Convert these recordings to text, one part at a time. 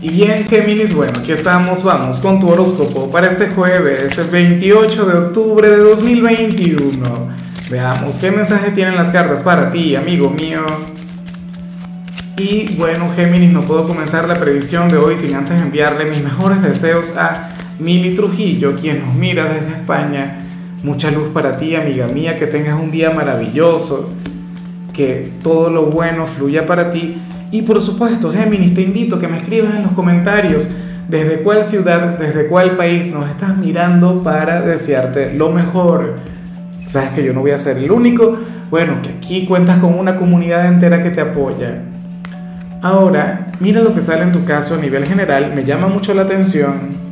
Y bien, Géminis, bueno, aquí estamos, vamos con tu horóscopo para este jueves, 28 de octubre de 2021. Veamos qué mensaje tienen las cartas para ti, amigo mío. Y bueno, Géminis, no puedo comenzar la predicción de hoy sin antes enviarle mis mejores deseos a Mili Trujillo, quien nos mira desde España. Mucha luz para ti, amiga mía, que tengas un día maravilloso, que todo lo bueno fluya para ti y por supuesto, Géminis, te invito a que me escribas en los comentarios desde cuál ciudad, desde cuál país nos estás mirando para desearte lo mejor. Sabes que yo no voy a ser el único. Bueno, que aquí cuentas con una comunidad entera que te apoya. Ahora, mira lo que sale en tu caso a nivel general. Me llama mucho la atención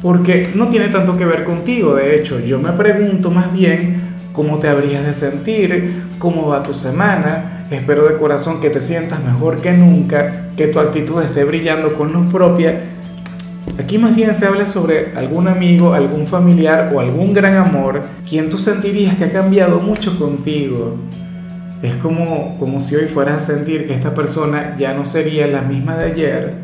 porque no tiene tanto que ver contigo. De hecho, yo me pregunto más bien cómo te habrías de sentir, cómo va tu semana Espero de corazón que te sientas mejor que nunca, que tu actitud esté brillando con luz propia. Aquí más bien se habla sobre algún amigo, algún familiar o algún gran amor, quien tú sentirías que ha cambiado mucho contigo. Es como, como si hoy fueras a sentir que esta persona ya no sería la misma de ayer,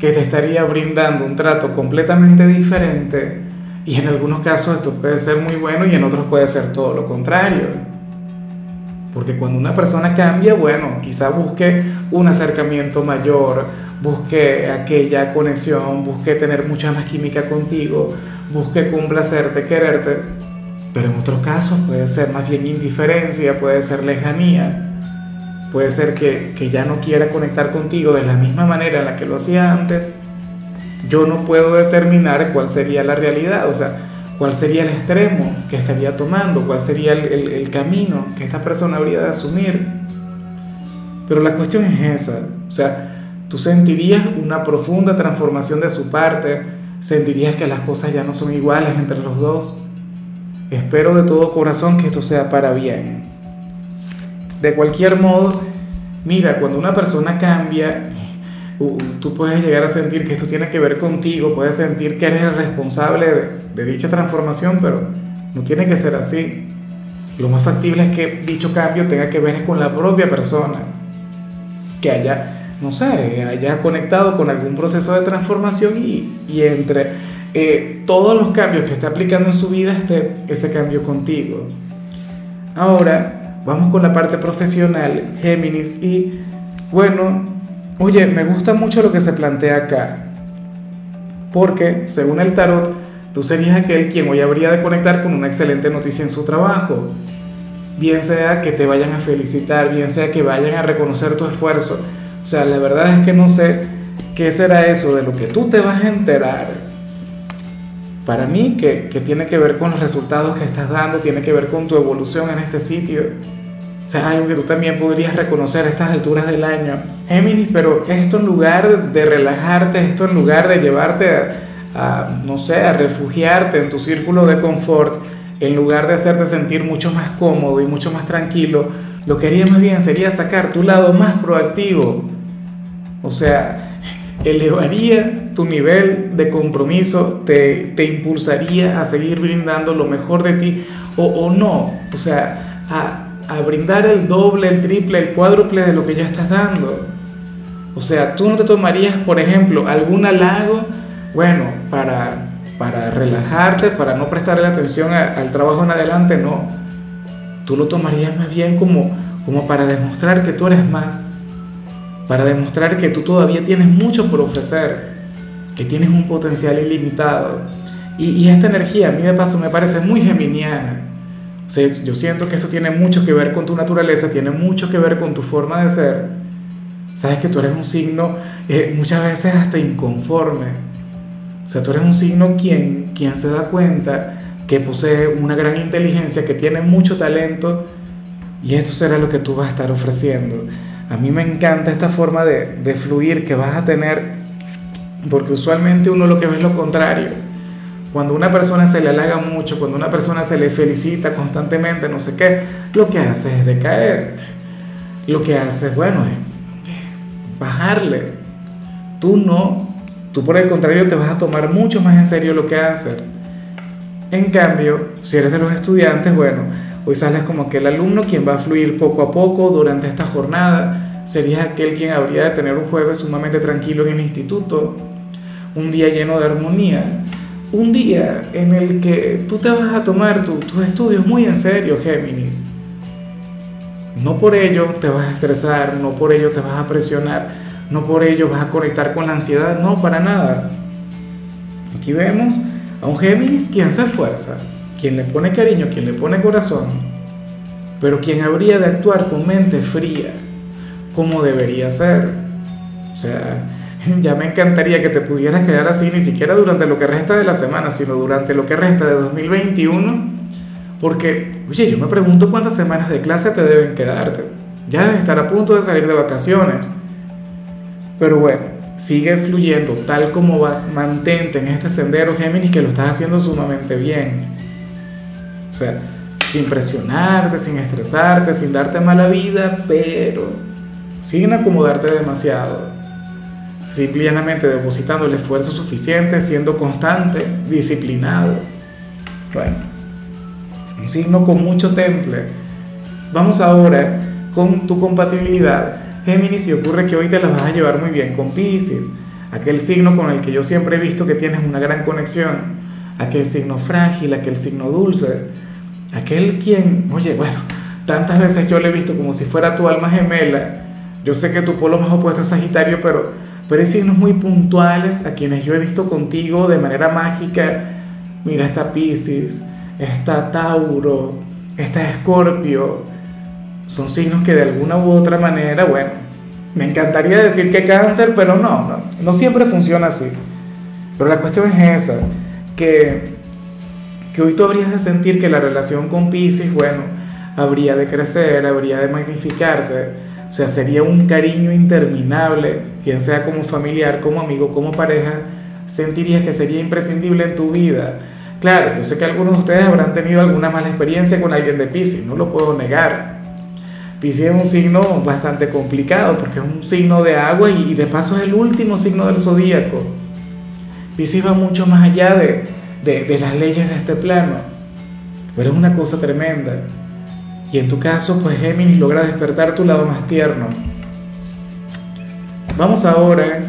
que te estaría brindando un trato completamente diferente. Y en algunos casos esto puede ser muy bueno y en otros puede ser todo lo contrario. Porque cuando una persona cambia, bueno, quizá busque un acercamiento mayor, busque aquella conexión, busque tener mucha más química contigo, busque complacerte, quererte. Pero en otros casos puede ser más bien indiferencia, puede ser lejanía, puede ser que, que ya no quiera conectar contigo de la misma manera en la que lo hacía antes. Yo no puedo determinar cuál sería la realidad, o sea, cuál sería el extremo que estaría tomando, cuál sería el, camino que esta persona habría de asumir. Pero la cuestión es esa, o sea, tú sentirías una profunda transformación de su parte, sentirías que las cosas ya no son iguales entre los dos. Espero de todo corazón que esto sea para bien. De cualquier modo, mira, cuando una persona cambia, tú puedes llegar a sentir que esto tiene que ver contigo, puedes sentir que eres el responsable de, dicha transformación, pero no tiene que ser así. Lo más factible es que dicho cambio tenga que ver con la propia persona, que haya, no sé, haya conectado con algún proceso de transformación y, y entre eh, todos los cambios que está aplicando en su vida esté ese cambio contigo. Ahora, vamos con la parte profesional, Géminis, y bueno, Oye, me gusta mucho lo que se plantea acá, porque según el tarot, tú serías aquel quien hoy habría de conectar con una excelente noticia en su trabajo. Bien sea que te vayan a felicitar, bien sea que vayan a reconocer tu esfuerzo. O sea, la verdad es que no sé qué será eso de lo que tú te vas a enterar. Para mí, que, que tiene que ver con los resultados que estás dando, tiene que ver con tu evolución en este sitio o sea, es algo que tú también podrías reconocer a estas alturas del año. Géminis, pero esto en lugar de relajarte, esto en lugar de llevarte a, no sé, a refugiarte en tu círculo de confort, en lugar de hacerte sentir mucho más cómodo y mucho más tranquilo, lo que haría más bien sería sacar tu lado más proactivo. O sea, elevaría tu nivel de compromiso, te, te impulsaría a seguir brindando lo mejor de ti o, o no. O sea, a a brindar el doble, el triple, el cuádruple de lo que ya estás dando. O sea, tú no te tomarías, por ejemplo, algún halago, bueno, para, para relajarte, para no prestarle atención al trabajo en adelante, no. Tú lo tomarías más bien como, como para demostrar que tú eres más, para demostrar que tú todavía tienes mucho por ofrecer, que tienes un potencial ilimitado. Y, y esta energía a mí de paso me parece muy geminiana yo siento que esto tiene mucho que ver con tu naturaleza, tiene mucho que ver con tu forma de ser. Sabes que tú eres un signo eh, muchas veces hasta inconforme. O sea, tú eres un signo quien, quien se da cuenta que posee una gran inteligencia, que tiene mucho talento y esto será lo que tú vas a estar ofreciendo. A mí me encanta esta forma de, de fluir que vas a tener porque usualmente uno lo que ve es lo contrario cuando una persona se le halaga mucho, cuando una persona se le felicita constantemente, no sé qué, lo que hace es decaer. Lo que hace, bueno, es bajarle. Tú no, tú por el contrario te vas a tomar mucho más en serio lo que haces. En cambio, si eres de los estudiantes, bueno, hoy sales como aquel alumno quien va a fluir poco a poco durante esta jornada, serías aquel quien habría de tener un jueves sumamente tranquilo en el instituto, un día lleno de armonía, un día en el que tú te vas a tomar tus estudios muy en serio, Géminis. No por ello te vas a estresar, no por ello te vas a presionar, no por ello vas a conectar con la ansiedad, no, para nada. Aquí vemos a un Géminis quien se esfuerza, quien le pone cariño, quien le pone corazón, pero quien habría de actuar con mente fría, como debería ser. O sea, ya me encantaría que te pudieras quedar así, ni siquiera durante lo que resta de la semana, sino durante lo que resta de 2021 porque, oye, yo me pregunto cuántas semanas de clase te deben quedarte. Ya debes estar a punto de salir de vacaciones. Pero bueno, sigue fluyendo tal como vas. Mantente en este sendero, Géminis, que lo estás haciendo sumamente bien. O sea, sin presionarte, sin estresarte, sin darte mala vida, pero sin acomodarte demasiado. Simplemente depositando el esfuerzo suficiente, siendo constante, disciplinado. Bueno un signo con mucho temple. Vamos ahora con tu compatibilidad. Géminis, y ocurre que hoy te la vas a llevar muy bien con Pisces, aquel signo con el que yo siempre he visto que tienes una gran conexión, aquel signo frágil, aquel signo dulce, aquel quien, oye, bueno, tantas veces yo le he visto como si fuera tu alma gemela. Yo sé que tu polo más opuesto es Sagitario, pero, pero hay signos muy puntuales a quienes yo he visto contigo de manera mágica. Mira, está Pisces, está Tauro, está Escorpio. Son signos que de alguna u otra manera, bueno, me encantaría decir que cáncer, pero no, no, no siempre funciona así. Pero la cuestión es esa, que, que hoy tú habrías de sentir que la relación con Pisces, bueno, habría de crecer, habría de magnificarse. O sea, sería un cariño interminable, quien sea como familiar, como amigo, como pareja, sentirías que sería imprescindible en tu vida Claro, yo sé que algunos de ustedes habrán tenido alguna mala experiencia con alguien de Pisces, no lo puedo negar. Pisces es un signo bastante complicado porque es un signo de agua y de paso es el último signo del zodíaco. Pisces va mucho más allá de, de las leyes de este plano, pero es una cosa tremenda. Y en tu caso, pues Géminis logra despertar tu lado más tierno. Vamos ahora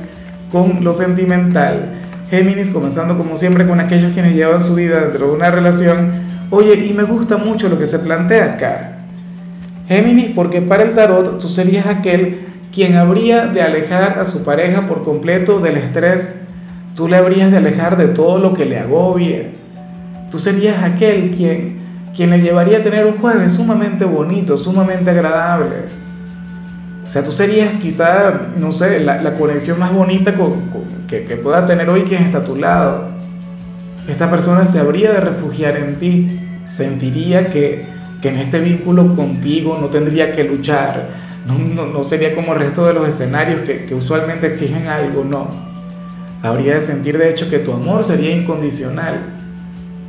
con lo sentimental. Géminis, comenzando como siempre con aquellos quienes llevan su vida dentro de una relación. Oye, y me gusta mucho lo que se plantea acá. Géminis, porque para el tarot tú serías aquel quien habría de alejar a su pareja por completo del estrés. Tú le habrías de alejar de todo lo que le agobie. Tú serías aquel quien, quien le llevaría a tener un jueves sumamente bonito, sumamente agradable o sea, tú serías quizá, no sé, la, conexión más bonita que, pueda tener hoy quien está a tu lado. Esta persona se habría de refugiar en ti, sentiría que, en este vínculo contigo no tendría que luchar, no, sería como el resto de los escenarios que, que usualmente exigen algo, no. Habría de sentir de hecho que tu amor sería incondicional.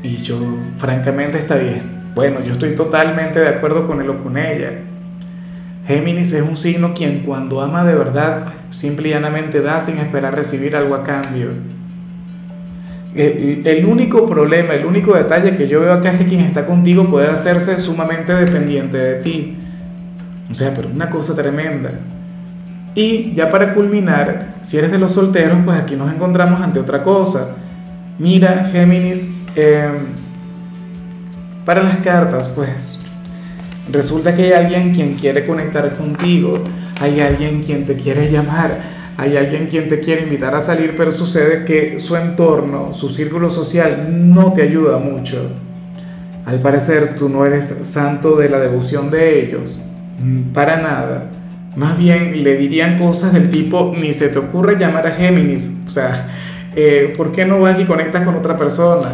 Y yo, francamente, estaría, bueno, yo estoy totalmente de acuerdo con él o con ella. Géminis es un signo quien cuando ama de verdad, simple y llanamente da sin esperar recibir algo a cambio. El, único problema, el único detalle que yo veo acá es que quien está contigo puede hacerse sumamente dependiente de ti. O sea, pero una cosa tremenda. Y ya para culminar, si eres de los solteros, pues aquí nos encontramos ante otra cosa. Mira, Géminis, em, para las cartas, pues Resulta que hay alguien quien quiere conectar contigo, hay alguien quien te quiere llamar, hay alguien quien te quiere invitar a salir, pero sucede que su entorno, su círculo social no te ayuda mucho. Al parecer tú no eres santo de la devoción de ellos, mm, para nada. Más bien le dirían cosas del tipo, ni se te ocurre llamar a Géminis, o sea, eh, ¿por qué no vas y conectas con otra persona?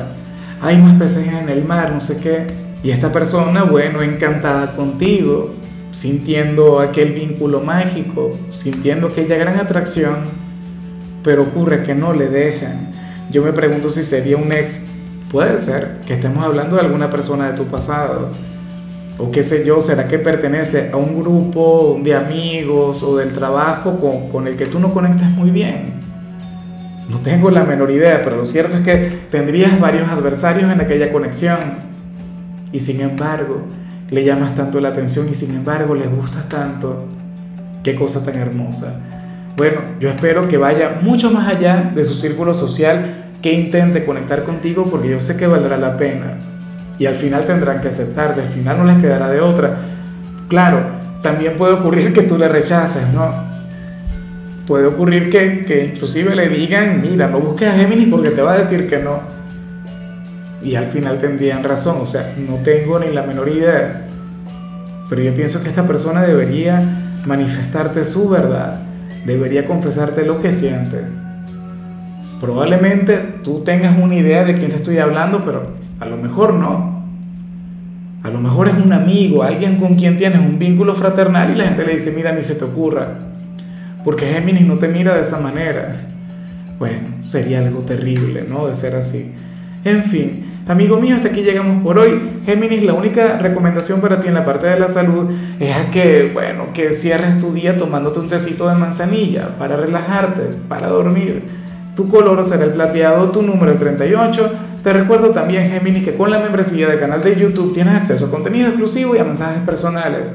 Hay más peces en el mar, no sé qué. Y esta persona, bueno, encantada contigo, sintiendo aquel vínculo mágico, sintiendo aquella gran atracción, pero ocurre que no le dejan. Yo me pregunto si sería un ex. Puede ser que estemos hablando de alguna persona de tu pasado. O qué sé yo, será que pertenece a un grupo de amigos o del trabajo con, con el que tú no conectas muy bien. No tengo la menor idea, pero lo cierto es que tendrías varios adversarios en aquella conexión y sin embargo le llamas tanto la atención y sin embargo le gustas tanto. Qué cosa tan hermosa. Bueno, yo espero que vaya mucho más allá de su círculo social, que intente conectar contigo porque yo sé que valdrá la pena. Y al final tendrán que aceptarte, al final no les quedará de otra. Claro, también puede ocurrir que tú le rechaces, ¿no? Puede ocurrir que, que inclusive le digan, mira, no busques a Géminis porque te va a decir que no. Y al final tendrían razón, o sea, no tengo ni la menor idea. Pero yo pienso que esta persona debería manifestarte su verdad, debería confesarte lo que siente. Probablemente tú tengas una idea de quién te estoy hablando, pero a lo mejor no. A lo mejor es un amigo, alguien con quien tienes un vínculo fraternal y la gente le dice, mira, ni se te ocurra, porque Géminis no te mira de esa manera. Bueno, sería algo terrible, ¿no? De ser así. En fin, amigo mío, hasta aquí llegamos por hoy. Géminis, la única recomendación para ti en la parte de la salud es que, bueno, que cierres tu día tomándote un tecito de manzanilla para relajarte, para dormir. Tu color será el plateado, tu número el 38. Te recuerdo también, Géminis, que con la membresía del canal de YouTube tienes acceso a contenido exclusivo y a mensajes personales.